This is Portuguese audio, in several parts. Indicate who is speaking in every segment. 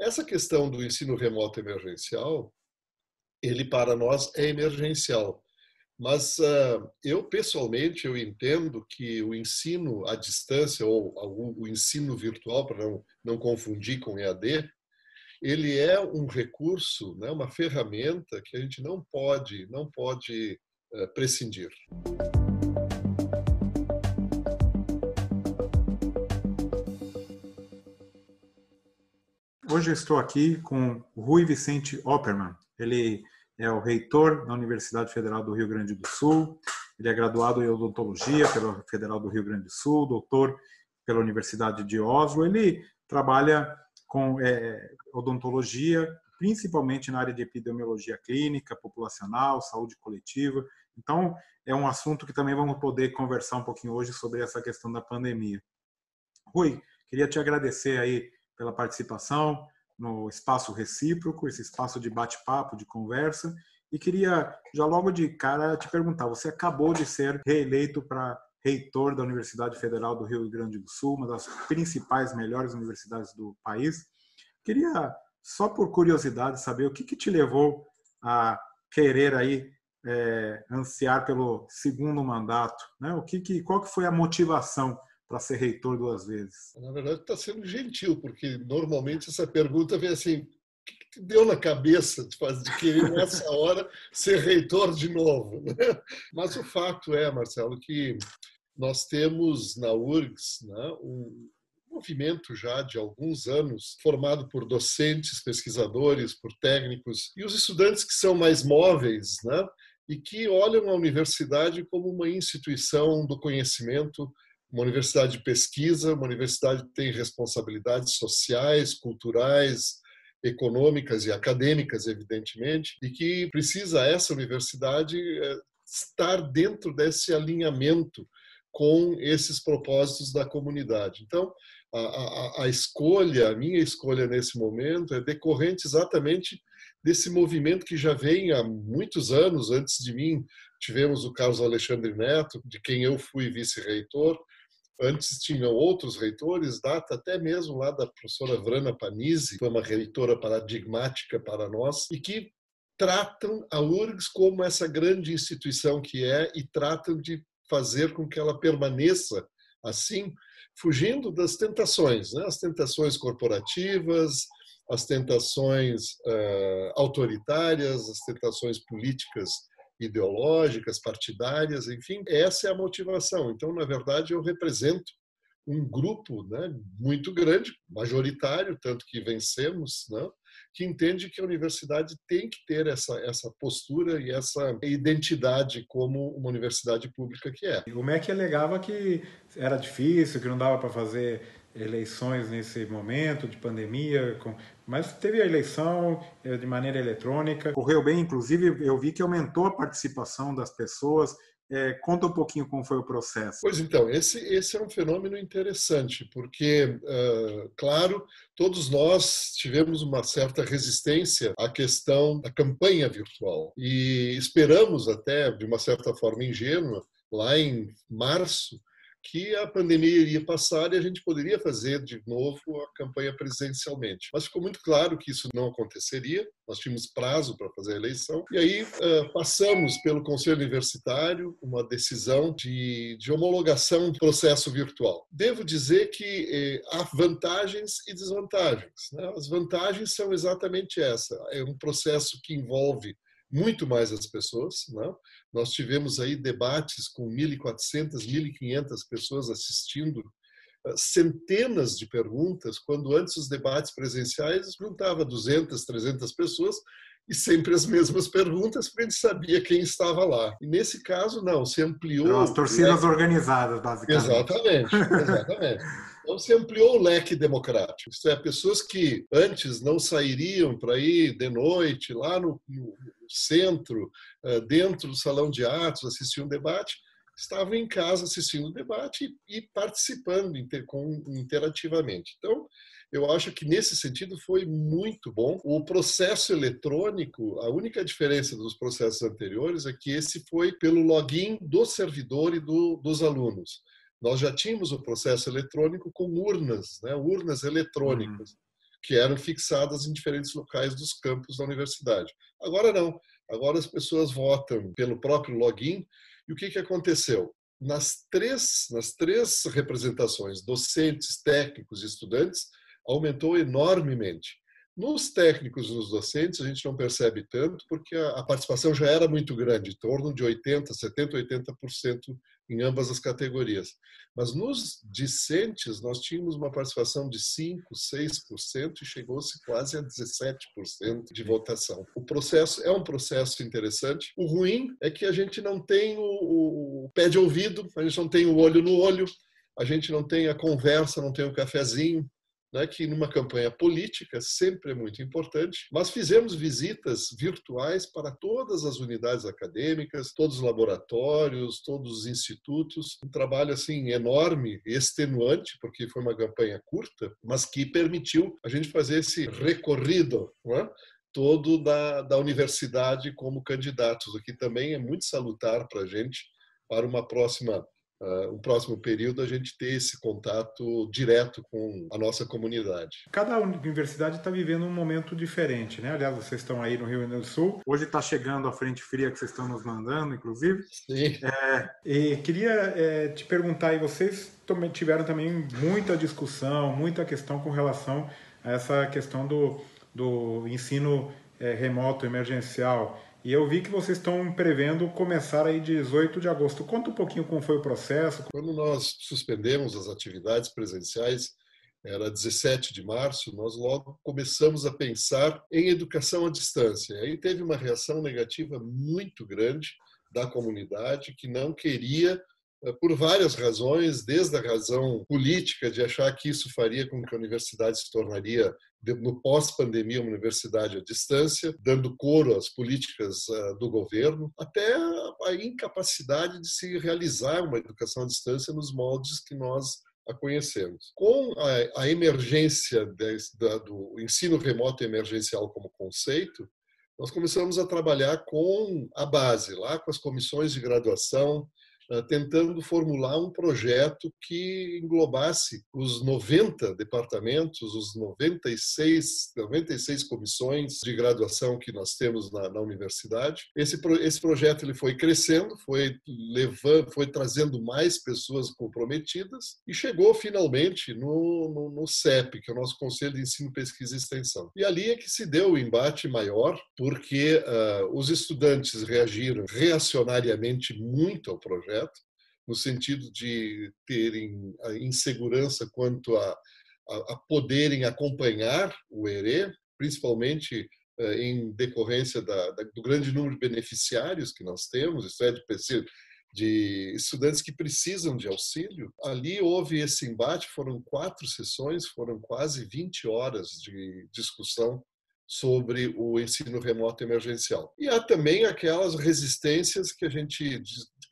Speaker 1: Essa questão do ensino remoto emergencial, ele para nós é emergencial. Mas uh, eu pessoalmente eu entendo que o ensino à distância ou o ensino virtual para não, não confundir com EAD, ele é um recurso, né, uma ferramenta que a gente não pode não pode uh, prescindir.
Speaker 2: Hoje estou aqui com Rui Vicente Opperman. Ele é o reitor da Universidade Federal do Rio Grande do Sul. Ele é graduado em odontologia pela Federal do Rio Grande do Sul, doutor pela Universidade de Oslo. Ele trabalha com é, odontologia, principalmente na área de epidemiologia clínica, populacional, saúde coletiva. Então, é um assunto que também vamos poder conversar um pouquinho hoje sobre essa questão da pandemia. Rui, queria te agradecer aí pela participação no espaço recíproco, esse espaço de bate-papo, de conversa. E queria já logo de cara te perguntar: você acabou de ser reeleito para reitor da Universidade Federal do Rio Grande do Sul, uma das principais, melhores universidades do país. Queria, só por curiosidade, saber o que, que te levou a querer aí é, ansiar pelo segundo mandato, né? O que, que qual que foi a motivação para ser reitor duas vezes?
Speaker 1: Na verdade, está sendo gentil, porque normalmente essa pergunta vem assim: o que, te deu na cabeça de, fazer, de querer nessa hora ser reitor de novo? Mas o fato é, Marcelo, que nós temos na URGS né, um movimento já de alguns anos, formado por docentes, pesquisadores, por técnicos, e os estudantes que são mais móveis, né, e que olham a universidade como uma instituição do conhecimento uma universidade de pesquisa, uma universidade que tem responsabilidades sociais, culturais, econômicas e acadêmicas, evidentemente, e que precisa essa universidade eh, estar dentro desse alinhamento com esses propósitos da comunidade. Então, a, a, a, escolha, a minha escolha nesse momento é decorrente exatamente desse movimento que já vem há muitos anos. Antes de mim, tivemos o Carlos Alexandre Neto, de quem eu fui vice-reitor, Antes tinham outros reitores, data até mesmo lá da professora Vrana Panizzi, que foi uma reitora paradigmática para nós, e que tratam a URGS como essa grande instituição que é e tratam de fazer com que ela permaneça assim, fugindo das tentações, né? as tentações corporativas, as tentações uh, autoritárias, as tentações políticas ideológicas, partidárias, enfim, essa é a motivação. Então, na verdade, eu represento um grupo né, muito grande, majoritário, tanto que vencemos, né, que entende que a universidade tem que ter essa, essa postura e essa identidade como uma universidade pública que é.
Speaker 2: O MEC alegava que era difícil, que não dava para fazer eleições nesse momento de pandemia, mas teve a eleição eh, de maneira eletrônica, correu bem, inclusive eu vi que aumentou a participação das pessoas. É, conta um pouquinho como foi o processo.
Speaker 1: Pois então, esse, esse é um fenômeno interessante, porque, uh, claro, todos nós tivemos uma certa resistência à questão da campanha virtual e esperamos até, de uma certa forma ingênua, lá em março, que a pandemia iria passar e a gente poderia fazer de novo a campanha presidencialmente. Mas ficou muito claro que isso não aconteceria, nós tínhamos prazo para fazer a eleição, e aí uh, passamos pelo Conselho Universitário uma decisão de, de homologação do processo virtual. Devo dizer que eh, há vantagens e desvantagens. Né? As vantagens são exatamente essa: é um processo que envolve muito mais as pessoas. Né? Nós tivemos aí debates com 1.400, 1.500 pessoas assistindo, ah, centenas de perguntas, quando antes os debates presenciais juntava 200, 300 pessoas e sempre as mesmas perguntas, porque gente sabia quem estava lá. E nesse caso, não, se ampliou.
Speaker 2: As torcidas organizadas, basicamente.
Speaker 1: Exatamente, exatamente. Então se ampliou o leque democrático. Isto é, pessoas que antes não sairiam para ir de noite lá no, no centro, eh, dentro do salão de atos, assistir um debate, estavam em casa assistindo o debate e participando interativamente. Então, eu acho que nesse sentido foi muito bom. O processo eletrônico, a única diferença dos processos anteriores é que esse foi pelo login do servidor e do, dos alunos. Nós já tínhamos o processo eletrônico com urnas, né, urnas eletrônicas. Uhum. que eram fixadas em diferentes locais dos campos da universidade. Agora não. Agora as pessoas votam pelo próprio login. E o que, que aconteceu? Nas três, nas três representações, docentes, técnicos e estudantes, aumentou enormemente. Nos técnicos e nos docentes, a gente não percebe tanto, porque a participação já era muito grande, em torno de 80%, 70%, 80% em ambas as categorias. Mas nos discentes, nós tínhamos uma participação de 5%, 6% e chegou-se quase a 17% de votação. O processo é um processo interessante. O ruim é que a gente não tem o, o pé de ouvido, a gente não tem o olho no olho, a gente não tem a conversa, não tem o cafezinho, né, que numa campanha política sempre é muito importante, mas fizemos visitas virtuais para todas as unidades acadêmicas, todos os laboratórios, todos os institutos, um trabalho assim enorme, extenuante, porque foi uma campanha curta, mas que permitiu a gente fazer esse recorrido, é? todo da, da universidade como candidatos, o que também é muito salutar para a gente para uma próxima uh, um próximo período a gente ter esse contato direto com a nossa comunidade.
Speaker 2: Cada universidade está vivendo um momento diferente, né? Aliás, vocês estão aí no Rio Grande do Sul. Hoje está chegando a frente fria que vocês estão nos mandando, inclusive.
Speaker 1: Sim.
Speaker 2: É, e queria é, te perguntar aí, vocês tiveram também muita discussão, muita questão com relação a essa questão do, do ensino é, remoto emergencial. E eu vi que vocês estão prevendo começar aí 18 de agosto. Conta um pouquinho como foi o processo.
Speaker 1: Quando nós suspendemos as atividades presenciais, era 17 de março, nós logo começamos a pensar em educação à distância. Aí teve uma reação negativa muito grande da comunidade que não queria por várias razões, desde a razão política de achar que isso faria com que a universidade se tornaria no pós-pandemia, uma universidade à distância, dando coro às políticas ah, do governo, até a incapacidade de se realizar uma educação à distância nos moldes que nós a conhecemos. Com a, emergência do ensino remoto emergencial como conceito, nós começamos a trabalhar com a base, lá com as comissões de graduação, tentando formular um projeto que englobasse os 90 departamentos, os 96, 96 comissões de graduação que nós temos na, na universidade. Esse, esse projeto ele foi crescendo, foi levando, foi trazendo mais pessoas comprometidas e chegou finalmente no, no, no CEP, que é o nosso Conselho de Ensino, Pesquisa e Extensão. E ali é que se deu o embate maior, porque uh, os estudantes reagiram reacionariamente muito ao projeto projeto, no sentido de terem a insegurança quanto a, a, a poderem acompanhar o ERE, principalmente eh, em decorrência da, da, do grande número de beneficiários que nós temos, isso é, de, de estudantes que precisam de auxílio. Ali houve esse embate, foram quatro sessões, foram quase 20 horas de discussão sobre o ensino remoto emergencial. E há também aquelas resistências que a gente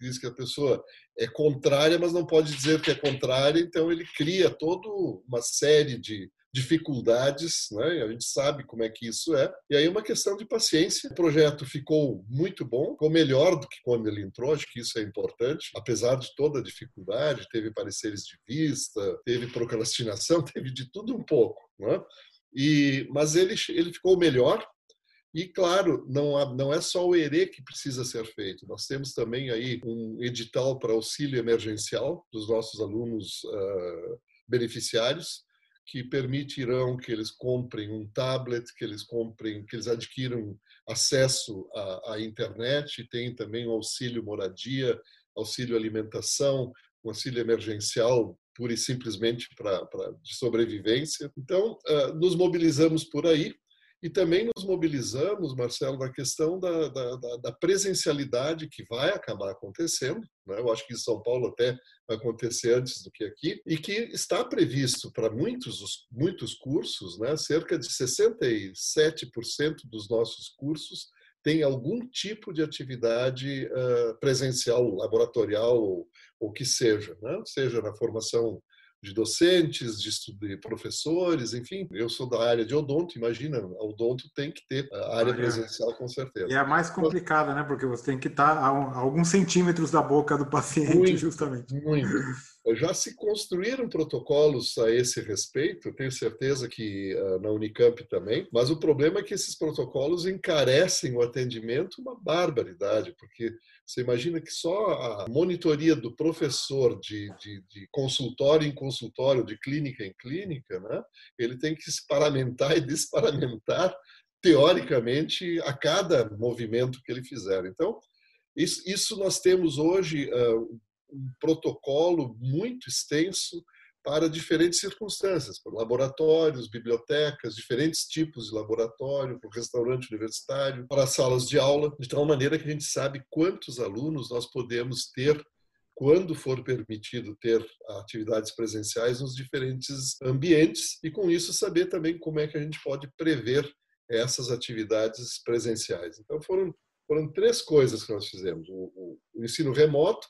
Speaker 1: diz que a pessoa é contrária, mas não pode dizer que é contrária, então ele cria toda uma série de dificuldades, né? a gente sabe como é que isso é, e aí uma questão de paciência. O projeto ficou muito bom, ficou melhor do que quando ele entrou, acho que isso é importante, apesar de toda a dificuldade, teve pareceres de vista, teve procrastinação, teve de tudo um pouco, né? E, mas ele, ele ficou melhor, e, claro, não, há, não é só o ERE que precisa ser feito. Nós temos também aí um edital para auxílio emergencial dos nossos alunos uh, beneficiários, que permitirão que eles comprem um tablet, que eles comprem, que eles adquiram acesso à, à internet, tem também o auxílio moradia, auxílio alimentação, um auxílio emergencial pura e simplesmente para de sobrevivência. Então, uh, nos mobilizamos por aí e também nos mobilizamos, Marcelo, na questão da, da, da presencialidade que vai acabar acontecendo. Né? Eu acho que em São Paulo até vai acontecer antes do que aqui, e que está previsto para muitos, muitos cursos, né? cerca de 67% dos nossos cursos tem algum tipo de atividade uh, presencial, laboratorial ou o que seja, né? seja na formação de docentes, de, de, professores, enfim. Eu sou da área de odonto, imagina, odonto tem que ter a área presencial com certeza.
Speaker 2: E é a mais complicada, né? Porque você tem que estar a, alguns centímetros da boca do paciente, muito, justamente.
Speaker 1: Muito. Já se construíram protocolos a esse respeito, tenho certeza que uh, na Unicamp também, mas o problema é que esses protocolos encarecem o atendimento uma barbaridade, porque você imagina que só a monitoria do professor de, de, de consultório em consultório, de clínica em clínica, né, ele tem que se paramentar e desparamentar teoricamente a cada movimento que ele fizer. Então, isso, nós temos hoje uh, um protocolo muito extenso para diferentes circunstâncias, para laboratórios, bibliotecas, diferentes tipos de laboratório, para o restaurante universitário, para salas de aula, de tal maneira que a gente sabe quantos alunos nós podemos ter quando for permitido ter atividades presenciais nos diferentes ambientes e com isso saber também como é que a gente pode prever essas atividades presenciais. Então foram foram três coisas que nós fizemos: o, o, o ensino remoto,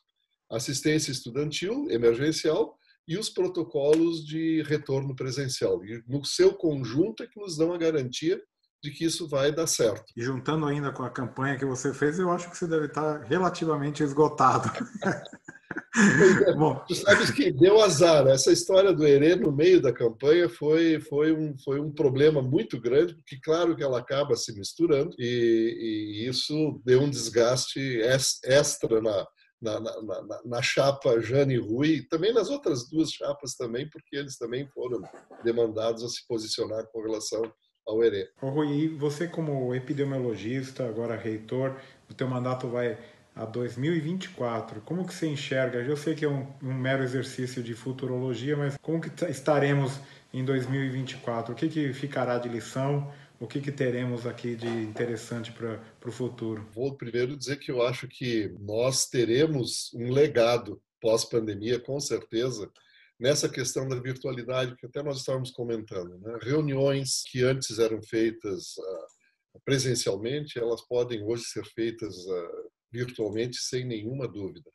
Speaker 1: assistência estudantil emergencial e os protocolos de retorno presencial. E no seu conjunto é que nos dão a garantia de que isso vai dar certo.
Speaker 2: E juntando ainda com a campanha que você fez, eu acho que você deve estar relativamente esgotado.
Speaker 1: Bom, tu sabes que deu azar. Essa história do Herê no meio da campanha foi, foi, um, foi um problema muito grande, porque claro que ela acaba se misturando e, e isso deu um desgaste extra na, na, na, na, na, chapa Jane Rui também nas outras duas chapas também, porque eles também foram demandados a se posicionar com relação ao ERE.
Speaker 2: Ô Rui, você como epidemiologista, agora reitor, o teu mandato vai a 2024. Como que você enxerga? Eu sei que é um, um mero exercício de futurologia, mas como que estaremos em 2024? O que, que ficará de lição? O que, que teremos aqui de interessante para o futuro?
Speaker 1: Vou primeiro dizer que eu acho que nós teremos um legado pós-pandemia, com certeza, nessa questão da virtualidade que até nós estávamos comentando. Né? Reuniões que antes eram feitas uh, presencialmente, elas podem hoje ser feitas uh, virtualmente sem nenhuma dúvida.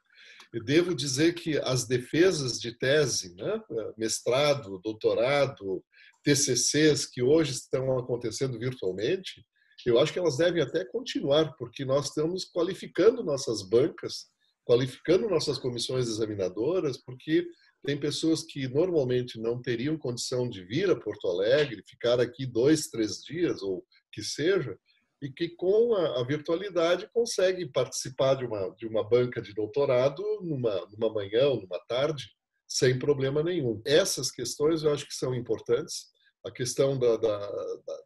Speaker 1: Eu devo dizer que as defesas de tese, né? mestrado, doutorado, TCCs que hoje estão acontecendo virtualmente, eu acho que elas devem até continuar, porque nós estamos qualificando nossas bancas, qualificando nossas comissões examinadoras, porque tem pessoas que normalmente não teriam condição de vir a Porto Alegre, ficar aqui dois, três dias, ou que seja, e que com a, a virtualidade conseguem participar de uma, de uma banca de doutorado numa, numa manhã ou numa tarde, sem problema nenhum. Essas questões eu acho que são importantes a questão da, da, da,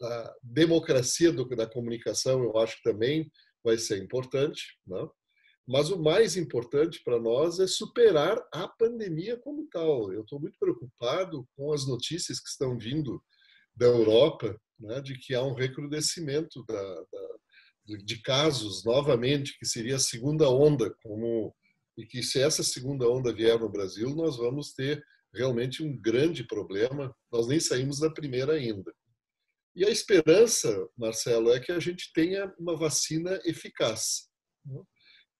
Speaker 1: da democracia do, da comunicação, eu acho que também vai ser importante. Né? Mas o mais importante para nós é superar a pandemia como tal. Eu estou muito preocupado com as notícias que estão vindo da Europa, né, de que há um recrudescimento da, da, de casos novamente, que seria a segunda onda, como e que se essa segunda onda vier no Brasil, nós vamos ter realmente um grande problema. Nós nem saímos da primeira ainda. E a esperança, Marcelo, é que a gente tenha uma vacina eficaz. Né?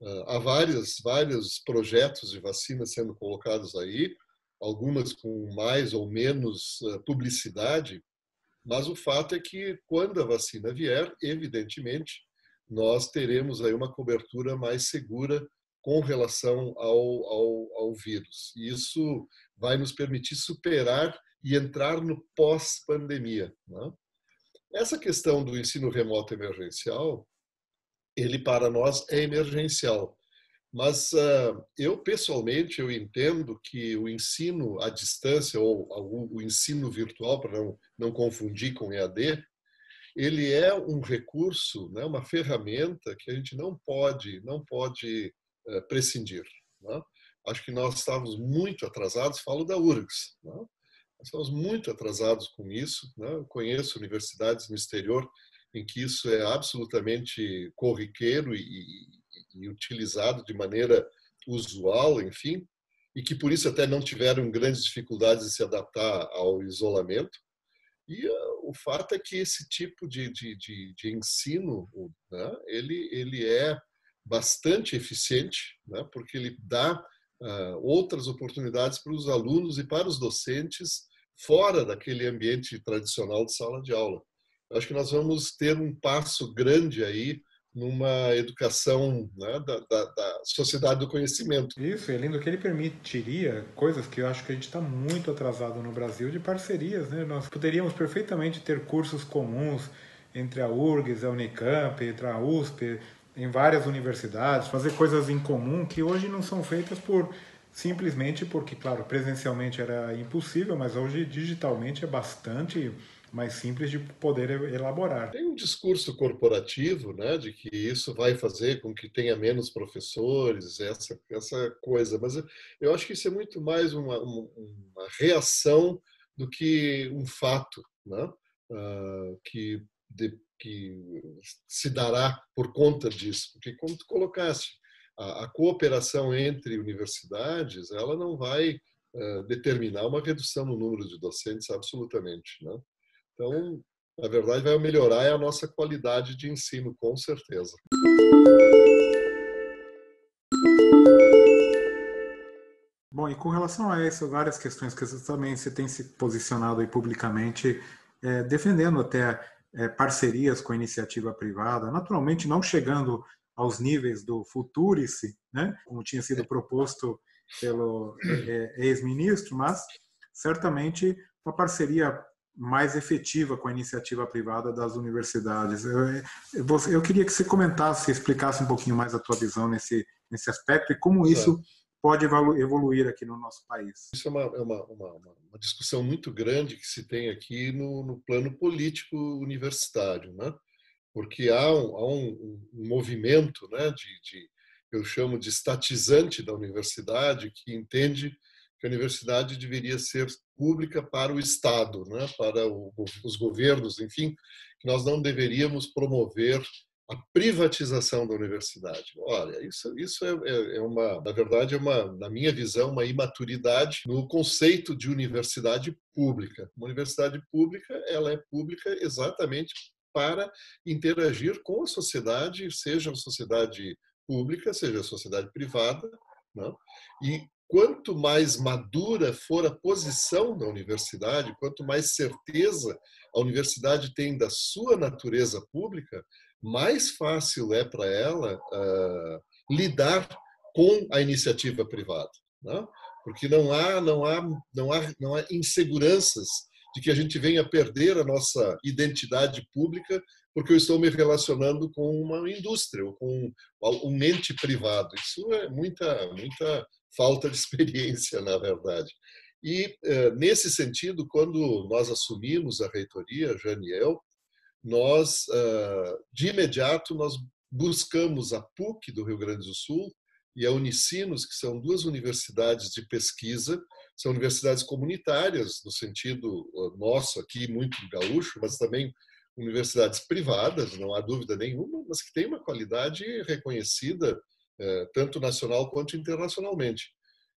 Speaker 1: Ah, há vários, vários projetos de vacina sendo colocados aí, algumas com mais ou menos ah, publicidade, mas o fato é que quando a vacina vier, evidentemente, nós teremos aí uma cobertura mais segura com relação ao, ao, ao vírus. E isso vai nos permitir superar e entrar no pós-pandemia. Né? Essa questão do ensino remoto emergencial, ele para nós é emergencial. Mas uh, eu pessoalmente eu entendo que o ensino à distância ou o ensino virtual para não não confundir com EAD, ele é um recurso, né, uma ferramenta que a gente não pode não pode prescindir. Né? Acho que nós estávamos muito atrasados, falo da URGS. Né? Nós estamos muito atrasados com isso. Né? Eu conheço universidades no exterior em que isso é absolutamente corriqueiro e, e, e utilizado de maneira usual, enfim, e que por isso até não tiveram grandes dificuldades de se adaptar ao isolamento. E uh, o fato é que esse tipo de, de, de, de ensino, né, ele, ele é bastante eficiente, né, porque ele dá uh, outras oportunidades para os alunos e para os docentes fora daquele ambiente tradicional de sala de aula. Eu acho que nós vamos ter um passo grande aí numa educação né, da, da, da, sociedade do conhecimento.
Speaker 2: Isso, é lindo que ele permitiria coisas que eu acho que a gente está muito atrasado no Brasil de parcerias. Né? Nós poderíamos perfeitamente ter cursos comuns entre a URGS, a Unicamp, entre a USP, em várias universidades, fazer coisas em comum que hoje não são feitas por simplesmente porque, claro, presencialmente era impossível, mas hoje digitalmente é bastante mais simples de poder elaborar.
Speaker 1: Tem um discurso corporativo, né, de que isso vai fazer com que tenha menos professores, essa essa coisa, mas eu acho que isso é muito mais uma, uma reação do que um fato, né, uh, que de, que se dará por conta disso, porque como tu colocaste, a, a cooperação entre universidades, ela não vai uh, determinar uma redução no número de docentes absolutamente, né? Então, na verdade, vai melhorar a nossa qualidade de ensino, com certeza.
Speaker 2: Bom, e com relação a essas várias questões que você também você tem se posicionado aí publicamente, é, defendendo até é, parcerias com a iniciativa privada, naturalmente não chegando aos níveis do Futurice, né, como tinha sido proposto pelo é, é ex-ministro, mas certamente uma parceria mais efetiva com a iniciativa privada das universidades. Eu, eu, queria que você comentasse, explicasse um pouquinho mais a tua visão nesse, nesse aspecto e como isso pode evoluir aqui no nosso país.
Speaker 1: Isso é uma, é uma, uma, uma discussão muito grande que se tem aqui no, no plano político universitário, né? porque há um, há um, um movimento né, de, de, eu chamo de estatizante da universidade, que entende que a universidade deveria ser pública para o Estado, né, para o, os governos, enfim, que nós não deveríamos promover a privatização da universidade. Olha, isso, isso é, é, é, uma, na verdade, é uma, na minha visão, uma imaturidade no conceito de universidade pública. Uma universidade pública, ela é pública exatamente para interagir com a sociedade, seja a sociedade pública, seja a sociedade privada, não? Né, e quanto mais madura for a posição da universidade, quanto mais certeza a universidade tem da sua natureza pública, mais fácil é para ela uh, lidar com a iniciativa privada, né? porque não há, não há, não há, não há inseguranças de que a gente venha perder a nossa identidade pública porque eu estou me relacionando com uma indústria ou com um ente privado. Isso é muita, muita falta de experiência, na verdade. E, eh, nesse sentido, quando nós assumimos a reitoria, Janiel, nós, ah, de imediato, nós buscamos a PUC do Rio Grande do Sul e a Unicinos, que são duas universidades de pesquisa, são universidades comunitárias, no sentido ah, nosso aqui, muito gaúcho, mas também universidades privadas, não há dúvida nenhuma, mas que têm uma qualidade reconhecida é, tanto nacional quanto internacionalmente.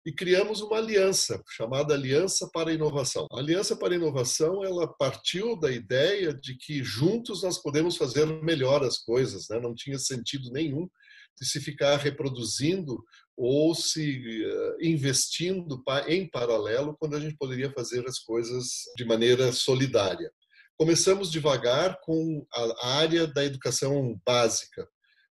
Speaker 1: E criamos uma aliança chamada Aliança para a Inovação. A Aliança para a Inovação ela partiu da ideia de que juntos nós podemos fazer melhor as coisas. Né? Não tinha sentido nenhum de se ficar reproduzindo ou se uh, investindo em paralelo quando a gente poderia fazer as coisas de maneira solidária. Começamos devagar com a área da educação básica,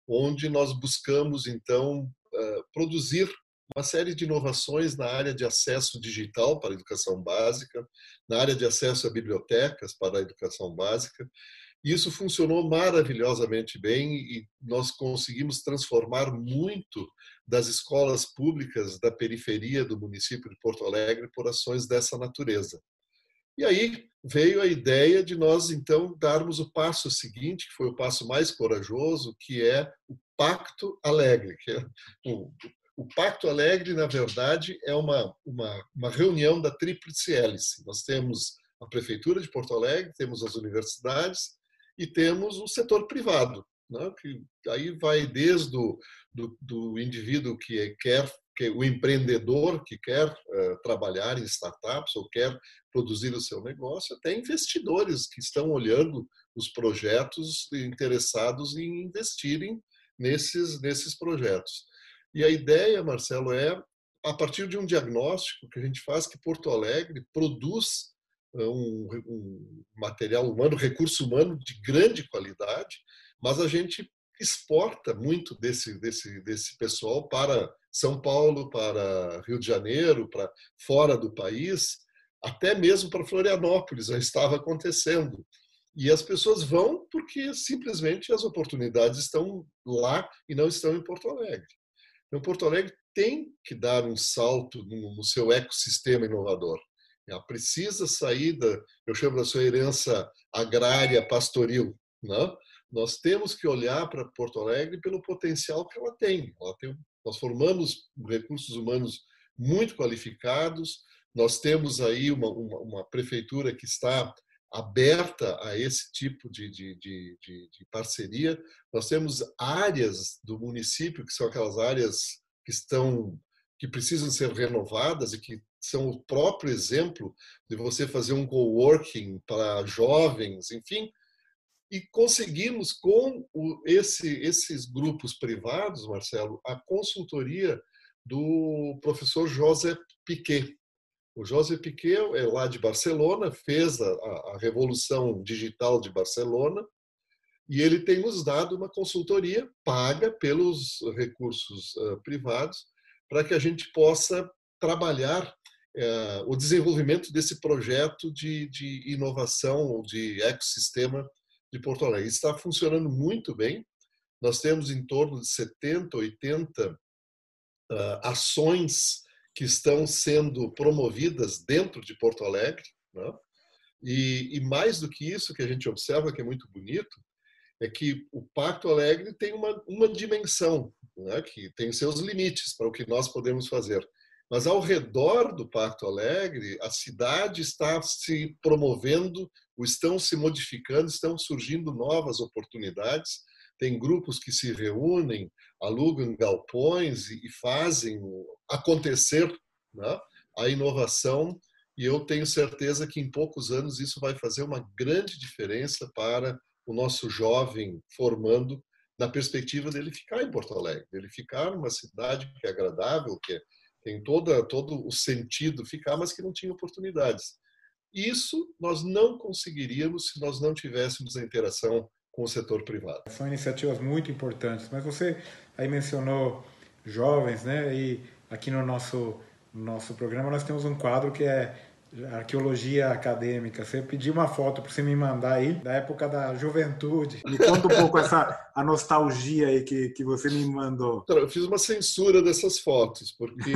Speaker 1: onde nós buscamos, então, eh, produzir uma série de inovações na área de acesso digital para a educação básica, na área de acesso a bibliotecas para a educação básica. Isso funcionou maravilhosamente bem e nós conseguimos transformar muito das escolas públicas da periferia do município de Porto Alegre por ações dessa natureza. E aí veio a ideia de nós, então, darmos o passo seguinte, que foi o passo mais corajoso, que é o Pacto Alegre. Que é o, o Pacto Alegre, na verdade, é uma, uma, uma reunião da Tríplice Hélice. Nós temos a Prefeitura de Porto Alegre, temos as universidades e temos o setor privado, né? que aí vai desde o do, do indivíduo que quer que o empreendedor que quer uh, trabalhar em startups ou quer produzir o seu negócio, até investidores que estão olhando os projetos interessados em investirem nesses, nesses projetos. E a ideia, Marcelo, é, a partir de um diagnóstico que a gente faz, que Porto Alegre produz um, um material humano, recurso humano de grande qualidade, mas a gente exporta muito desse, desse, desse pessoal para São Paulo, para Rio de Janeiro, para fora do país, até mesmo para Florianópolis já estava acontecendo. E as pessoas vão porque simplesmente as oportunidades estão lá e não estão em Porto Alegre. Então, Porto Alegre tem que dar um salto no, seu ecossistema inovador. Ela precisa sair da, eu chamo da sua herança agrária pastoril. Né? Nós temos que olhar para Porto Alegre pelo potencial que ela tem. Ela tem nós formamos recursos humanos muito qualificados, nós temos aí uma, uma, uma prefeitura que está aberta a esse tipo de, de, de, de, parceria. Nós temos áreas do município que são aquelas áreas que estão que precisam ser renovadas e que são o próprio exemplo de você fazer um coworking para jovens, enfim, e conseguimos com esse, esses grupos privados, Marcelo, a consultoria do professor José Piquet. O José Piquet é lá de Barcelona, fez a, a revolução digital de Barcelona e ele tem nos dado uma consultoria paga pelos recursos uh, privados para que a gente possa trabalhar uh, o desenvolvimento desse projeto de, de inovação, de ecossistema de Porto Alegre. Está funcionando muito bem. Nós temos em torno de 70, 80 uh, ações que estão sendo promovidas dentro de Porto Alegre. Né? E, e, mais do que isso, que a gente observa que é muito bonito, é que o Pacto Alegre tem uma, uma dimensão, né? que tem seus limites para o que nós podemos fazer. Mas ao redor do Pacto Alegre, a cidade está se promovendo, estão se modificando, estão surgindo novas oportunidades. Tem grupos que se reúnem, alugam galpões e fazem acontecer né, a inovação. E eu tenho certeza que em poucos anos isso vai fazer uma grande diferença para o nosso jovem formando na perspectiva dele ficar em Porto Alegre, dele ficar numa cidade que é agradável, que é tem toda, todo o sentido ficar, mas que não tinha oportunidades. Isso nós não conseguiríamos se nós não tivéssemos a interação com o setor privado.
Speaker 2: São iniciativas muito importantes, mas você aí mencionou jovens, né? E aqui no nosso, no nosso programa nós temos um quadro que é arqueologia acadêmica. Você pediu uma foto para você me mandar aí da época da juventude. Me conta um pouco essa a nostalgia aí que, que você me mandou.
Speaker 1: Eu fiz uma censura dessas fotos porque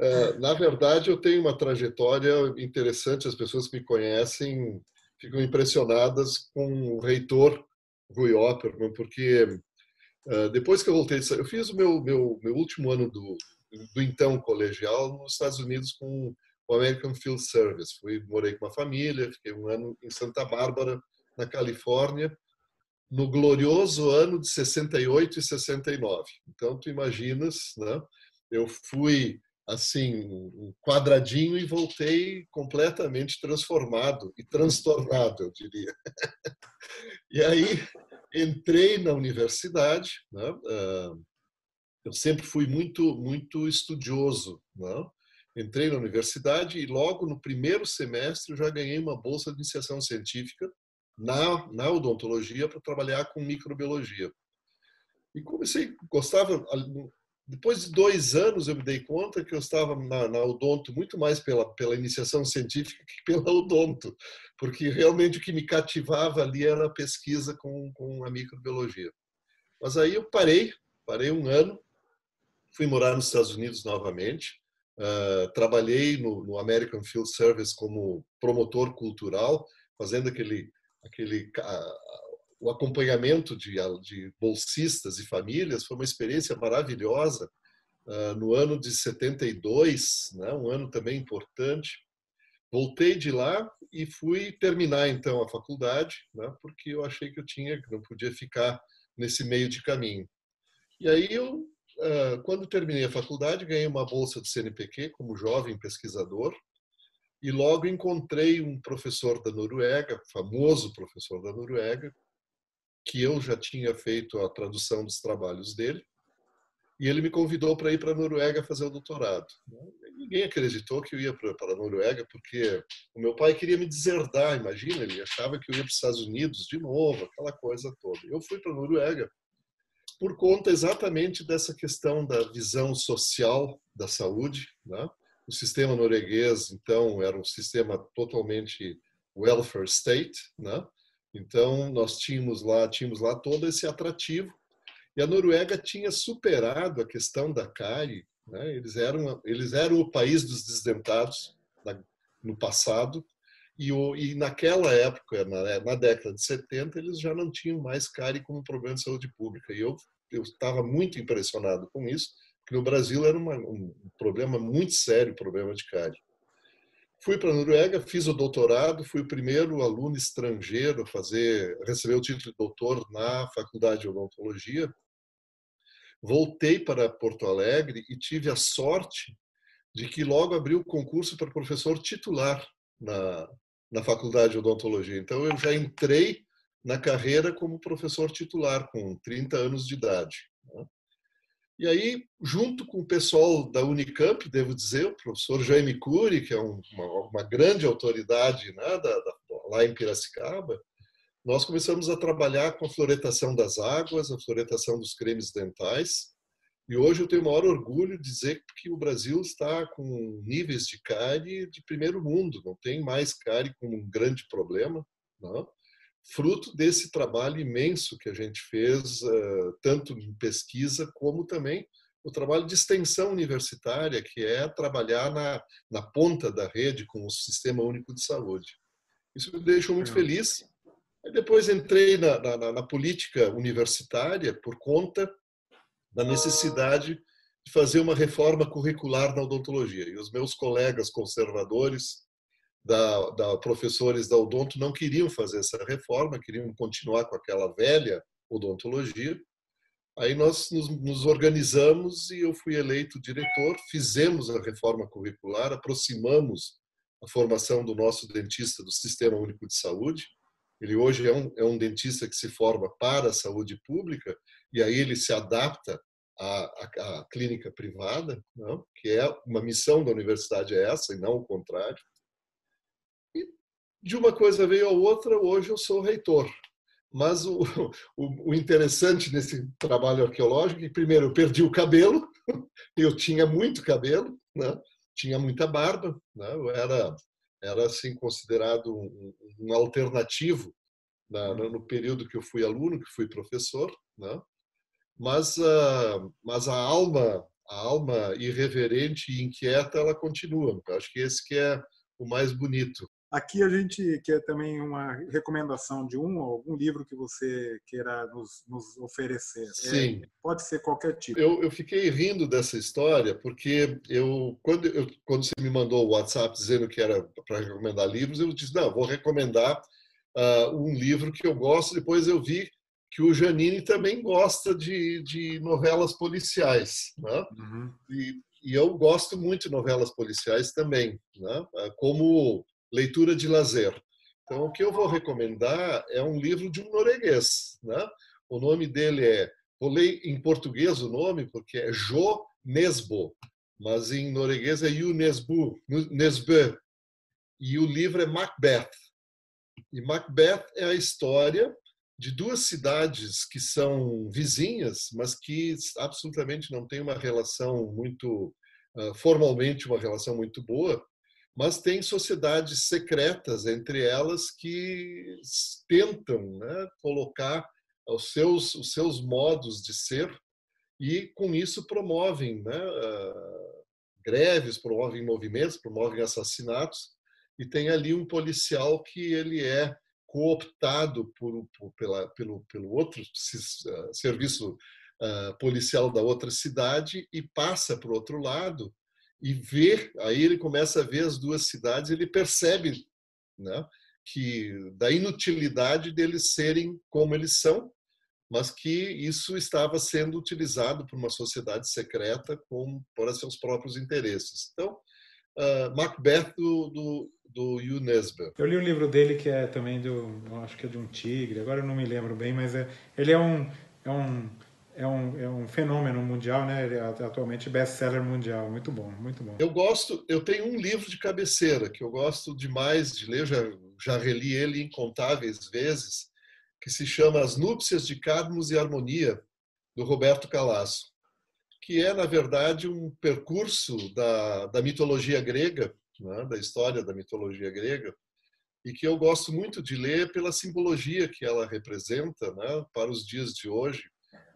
Speaker 1: é, na verdade eu tenho uma trajetória interessante. As pessoas que me conhecem ficam impressionadas com o reitor Rui Opperman porque é, depois que eu voltei, eu fiz o meu meu, meu último ano do do então colegial nos Estados Unidos com o American Field Service. Fui, morei com uma família, fiquei um ano em Santa Bárbara, na Califórnia, no glorioso ano de 68 e 69. Então, tu imaginas, né? Eu fui assim, um quadradinho e voltei completamente transformado e transtornado, eu diria. e aí entrei na universidade, né? Ah, eu sempre fui muito muito estudioso, né? entrei na universidade e logo no primeiro semestre já ganhei uma bolsa de iniciação científica na, na odontologia para trabalhar com microbiologia. E comecei, gostava, depois de dois anos eu me dei conta que eu estava na, na odonto muito mais pela, pela iniciação científica que pela odonto, porque realmente o que me cativava ali era a pesquisa com, com a microbiologia. Mas aí eu parei, parei um ano, fui morar nos Estados Unidos novamente, Uh, trabalhei no, no, American Field Service como promotor cultural, fazendo aquele, aquele uh, o acompanhamento de, de, bolsistas e famílias. Foi uma experiência maravilhosa. Uh, no ano de 72, né, um ano também importante. Voltei de lá e fui terminar então a faculdade, né, porque eu achei que eu tinha, que não podia ficar nesse meio de caminho. E aí eu ah, quando terminei a faculdade, ganhei uma bolsa do CNPq como jovem pesquisador e logo encontrei um professor da Noruega, famoso professor da Noruega, que eu já tinha feito a tradução dos trabalhos dele, e ele me convidou para ir para a Noruega fazer o doutorado. Ninguém acreditou que eu ia para a Noruega, porque o meu pai queria me deserdar, imagina, ele achava que eu ia para os Estados Unidos de novo, aquela coisa toda. Eu fui para a Noruega por conta exatamente dessa questão da visão social da saúde. Né? O sistema norueguês, então, era um sistema totalmente welfare state, né? Então, nós tínhamos lá, tínhamos lá todo esse atrativo. E a Noruega tinha superado a questão da cárie. Né? Eles, eram, eles eram o país dos desdentados no passado. E, o, e naquela época, na, na, década de 70, eles já não tinham mais cárie como problema de saúde pública. E eu estava muito impressionado com isso, porque no Brasil era uma, um problema muito sério, o problema de cárie. Fui para a Noruega, fiz o doutorado, fui o primeiro aluno estrangeiro a fazer, receber o título de doutor na Faculdade de Odontologia. Voltei para Porto Alegre e tive a sorte de que logo abriu o concurso para professor titular na, na Faculdade de Odontologia. Então eu já entrei na carreira como professor titular com 30 anos de idade. Né? E aí, junto com o pessoal da Unicamp, devo dizer, o professor Jaime Cury, que é uma, uma, grande autoridade né, da, da, lá em Piracicaba, nós começamos a trabalhar com a fluoretação das águas, a fluoretação dos cremes dentais. E hoje eu tenho o maior orgulho de dizer que o Brasil está com níveis de cárie de primeiro mundo, não tem mais cárie como um grande problema. Não? Fruto desse trabalho imenso que a gente fez, eh, tanto em pesquisa como também o trabalho de extensão universitária, que é trabalhar na, na ponta da rede com o Sistema Único de Saúde. Isso me deixou muito feliz. Aí depois entrei na, na, na política universitária por conta da necessidade de fazer uma reforma curricular na odontologia. E os meus colegas conservadores da, da, professores da odonto não queriam fazer essa reforma, queriam continuar com aquela velha odontologia. Aí nós nos, nos, organizamos e eu fui eleito diretor, fizemos a reforma curricular, aproximamos a formação do nosso dentista do Sistema Único de Saúde. Ele hoje é um, é um dentista que se forma para a saúde pública e aí ele se adapta à, à, à clínica privada, não? que é uma missão da universidade é essa e não o contrário de uma coisa veio a outra, hoje eu sou reitor. Mas o, o, o, interessante nesse trabalho arqueológico é que, primeiro, eu perdi o cabelo, eu tinha muito cabelo, né? tinha muita barba, né? eu era, era assim, considerado um, um alternativo na, no período que eu fui aluno, que fui professor, né? mas, uh, mas a alma a alma irreverente e inquieta ela continua. Eu acho que esse que é o mais bonito.
Speaker 2: Aqui a gente quer também uma recomendação de um ou algum livro que você queira nos, nos oferecer. É,
Speaker 1: Sim.
Speaker 2: É, pode ser qualquer tipo.
Speaker 1: Eu, eu, fiquei rindo dessa história porque eu quando, eu, quando você me mandou o WhatsApp dizendo que era para recomendar livros, eu disse, não, vou recomendar uh, um livro que eu gosto. Depois eu vi que o Janine também gosta de, de novelas policiais. Né? Uhum. E, e eu gosto muito de novelas policiais também, né? Ah, como leitura de lazer. Então, o que eu vou recomendar é um livro de um norueguês. Né? O nome dele é, vou ler em português o nome, porque é Jo Nesbo, mas em norueguês é Ju Nesbu, Nesbø. E o livro é Macbeth. E Macbeth é a história de duas cidades que são vizinhas, mas que absolutamente não têm uma relação muito, ah, formalmente, uma relação muito boa, mas tem sociedades secretas entre elas que tentam né, colocar os seus, os seus modos de ser e, com isso, promovem né, uh, greves, promovem movimentos, promovem assassinatos. E tem ali um policial que ele é cooptado por, por pela, pelo, pelo outro uh, serviço uh, policial da outra cidade e passa para o outro lado e ver, aí ele começa a ver as duas cidades, ele percebe né, que da inutilidade deles serem como eles são, mas que isso estava sendo utilizado por uma sociedade secreta com, para seus próprios interesses. Então, uh, Macbeth do, do, do Hugh Nesbitt.
Speaker 2: Eu li um livro dele que é também do, acho que é de um tigre, agora eu não me lembro bem, mas é, ele é um, é um é um, é um fenômeno mundial, né? Ele é atualmente best-seller mundial. Muito bom, muito bom.
Speaker 1: Eu gosto, eu tenho um livro de cabeceira que eu gosto demais de ler, já, já reli ele incontáveis vezes, que se chama As Núpcias de Cadmus e Harmonia, do Roberto Calasso, que é, na verdade, um percurso da, da mitologia grega, né, da história da mitologia grega, e que eu gosto muito de ler pela simbologia que ela representa né, para os dias de hoje.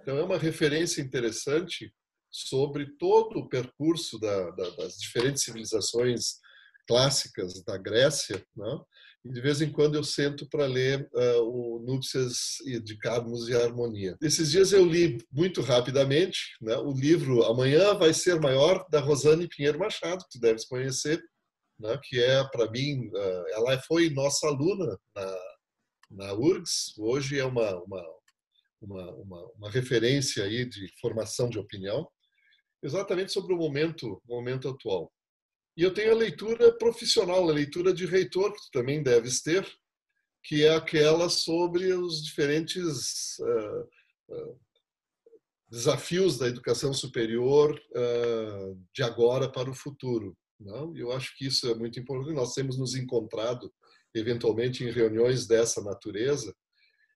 Speaker 1: Então, é uma referência interessante sobre todo o percurso da, da, das diferentes civilizações clássicas da Grécia, né? E de vez em quando eu sento para ler uh, o Núpcias de Carmos e Harmonia. Esses dias eu li muito rapidamente né, o livro Amanhã Vai Ser Maior, da Rosane Pinheiro Machado, que tu deves conhecer, né, que é, para mim, uh, ela foi nossa aluna na, na URGS, hoje é uma, uma, uma, uma, uma referência aí de formação de opinião, exatamente sobre o momento, momento atual. E eu tenho a leitura profissional, a leitura de reitor, que tu também deves ter, que é aquela sobre os diferentes uh, uh, desafios da educação superior uh, de agora para o futuro. Não? Eu acho que isso é muito importante. Nós temos nos encontrado, eventualmente, em reuniões dessa natureza,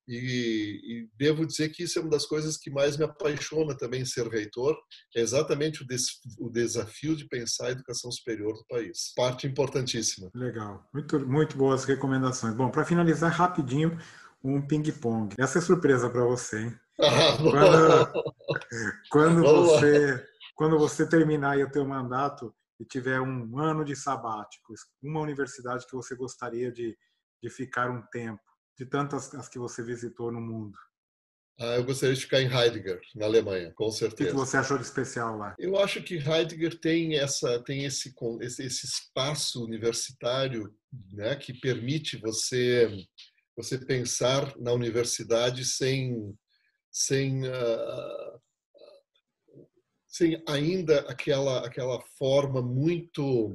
Speaker 1: e, e, devo dizer que isso é uma das coisas que mais me apaixona também ser reitor, é exatamente o, des, o desafio de pensar a educação superior do país. Parte importantíssima.
Speaker 2: Legal, muito, muito boas recomendações. Bom, para finalizar rapidinho, um ping-pong. Essa é surpresa para você, hein? Ah, quando, quando você quando você terminar o teu mandato e tiver um ano de sabático, uma universidade que você gostaria de, de ficar um tempo, de tantas as que você visitou no mundo?
Speaker 1: Ah, eu gostaria de ficar em Heidegger, na Alemanha, com certeza.
Speaker 2: O que você achou de especial lá?
Speaker 1: Eu acho que Heidegger tem essa tem esse esse, esse espaço universitário, né, que permite você você pensar na universidade sem sem uh, sem ainda aquela aquela forma muito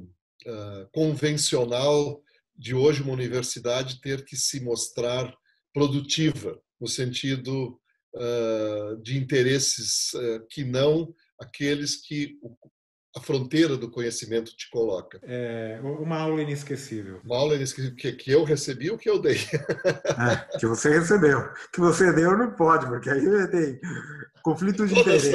Speaker 1: uh, convencional de hoje uma universidade ter que se mostrar produtiva no sentido uh, de interesses uh, que não aqueles que a fronteira do conhecimento te coloca.
Speaker 2: É uma aula inesquecível.
Speaker 1: Uma aula inesquecível que, que eu recebi ou que eu dei?
Speaker 2: É, que você recebeu. Que você deu não pode, porque aí tem conflito de interesse.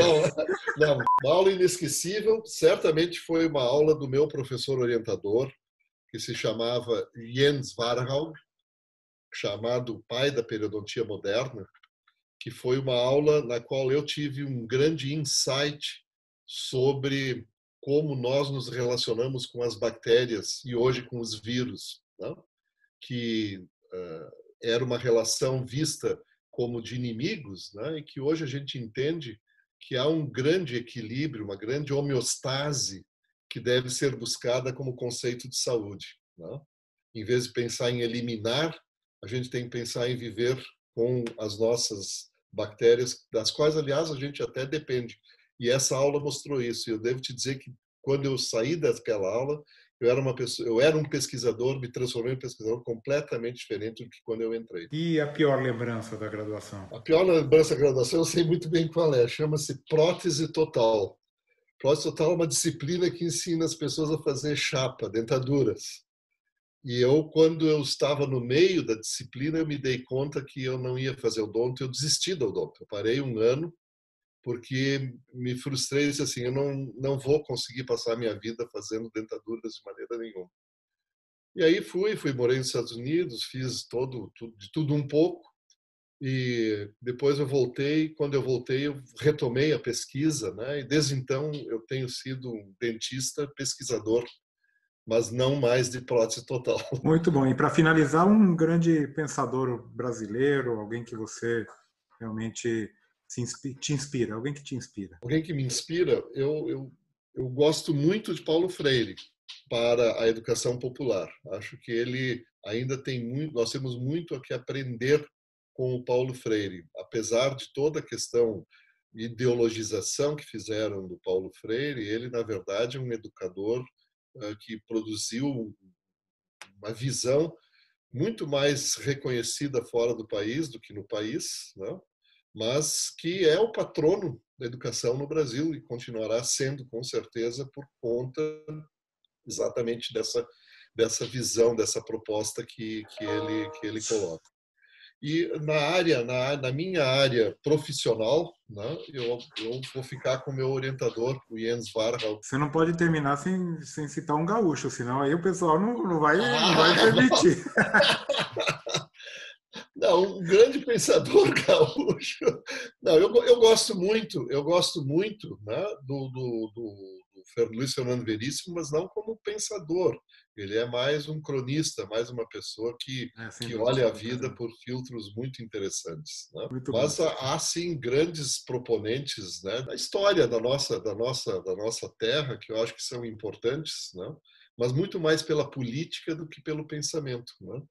Speaker 1: Não, uma aula inesquecível certamente foi uma aula do meu professor orientador, que se chamava Jens Warhaug, chamado pai da periodontia moderna, que foi uma aula na qual eu tive um grande insight sobre como nós nos relacionamos com as bactérias e hoje com os vírus, não? Né? que uh, era uma relação vista como de inimigos, né? e que hoje a gente entende que há um grande equilíbrio, uma grande homeostase que deve ser buscada como conceito de saúde. Não? Em vez de pensar em eliminar, a gente tem que pensar em viver com as nossas bactérias, das quais, aliás, a gente até depende. E essa aula mostrou isso. E eu devo te dizer que quando eu saí daquela aula, eu era uma pessoa, eu era um pesquisador, me transformei em um pesquisador completamente diferente do que quando eu entrei.
Speaker 2: E a pior lembrança da graduação?
Speaker 1: A pior lembrança da graduação eu sei muito bem qual é. Chama-se prótese total. Prótese total é uma disciplina que ensina as pessoas a fazer chapa, dentaduras. E eu, quando eu estava no meio da disciplina, eu me dei conta que eu não ia fazer odonto, eu desisti do odonto. Eu parei um ano porque me frustrei disse assim, eu não, não vou conseguir passar a minha vida fazendo dentaduras de maneira nenhuma. E aí fui, fui morei nos Estados Unidos, fiz todo, de tudo um pouco, e depois eu voltei. Quando eu voltei, eu retomei a pesquisa, né? E desde então eu tenho sido um dentista pesquisador, mas não mais de prótese total.
Speaker 2: Muito bom. E para finalizar, um grande pensador brasileiro, alguém que você realmente te inspira, alguém que te inspira.
Speaker 1: Alguém que me inspira, eu, eu, eu gosto muito de Paulo Freire para a educação popular. Acho que ele ainda tem muito, nós temos muito a que aprender com o Paulo Freire, apesar de toda a questão de ideologização que fizeram do Paulo Freire, ele na verdade é um educador uh, que produziu uma visão muito mais reconhecida fora do país do que no país, né? mas que é o patrono da educação no Brasil e continuará sendo com certeza por conta exatamente dessa dessa visão, dessa proposta que que ele que ele coloca. E na área, na, na minha área profissional, né, eu, eu vou ficar com o meu orientador, o Jens Varhal.
Speaker 2: Você não pode terminar sem, sem citar um gaúcho, senão aí o pessoal não, não, vai, ah, não vai permitir.
Speaker 1: Não, um grande pensador gaúcho. Não, eu, eu gosto muito, eu gosto muito né, do, do, do, do Luiz Fernando Veríssimo, mas não como pensador. Ele é mais um cronista, mais uma pessoa que, é, que olha a vida por filtros muito interessantes. Né? Muito mas bom. há sim grandes proponentes né, da história da nossa, da nossa, da nossa terra que eu acho que são importantes, né? mas muito mais pela política do que pelo pensamento. Né?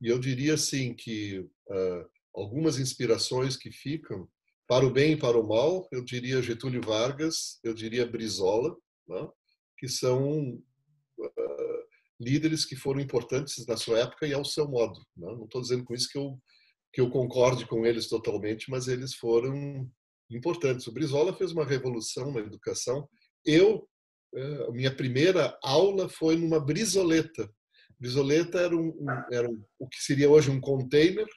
Speaker 1: E eu diria assim que uh, algumas inspirações que ficam para o bem e para o mal, eu diria Getúlio Vargas, eu diria Brizola, né? que são uh, líderes que foram importantes na sua época e ao seu modo. Né? Não estou dizendo com isso que eu que eu concorde com eles totalmente, mas eles foram importantes. O Brizola fez uma revolução na educação. Eu, eh, minha primeira aula foi numa brizoleta, Bisoleta era, um, um, era um, o que seria hoje um container,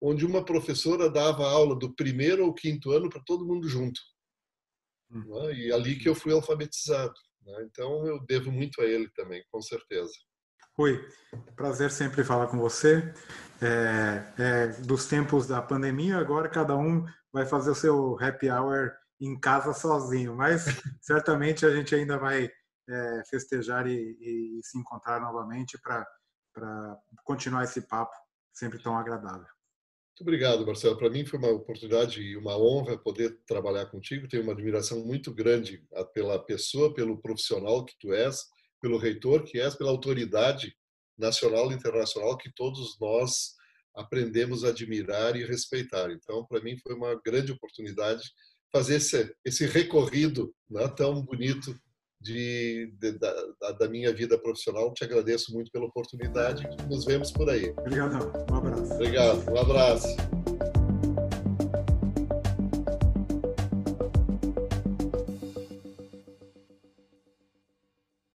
Speaker 1: onde uma professora dava aula do primeiro ao quinto ano para todo mundo junto. Hum. É? E ali que eu fui alfabetizado. Né? Então eu devo muito a ele também, com certeza.
Speaker 2: Rui, prazer sempre falar com você. É, é, dos tempos da pandemia, agora cada um vai fazer o seu happy hour em casa sozinho, mas certamente a gente ainda vai é, festejar e, e, se encontrar novamente para continuar esse papo sempre tão agradável.
Speaker 1: Muito obrigado, Marcelo. Para mim foi uma oportunidade e uma honra poder trabalhar contigo. Tenho uma admiração muito grande pela pessoa, pelo profissional que tu és, pelo reitor que és, pela autoridade nacional e internacional que todos nós aprendemos a admirar e respeitar. Então, para mim foi uma grande oportunidade fazer esse, esse recorrido né, tão bonito de, de da, da, minha vida profissional. Te agradeço muito pela oportunidade. Nos vemos por aí.
Speaker 2: Obrigado. Um abraço.
Speaker 1: Obrigado. Um abraço.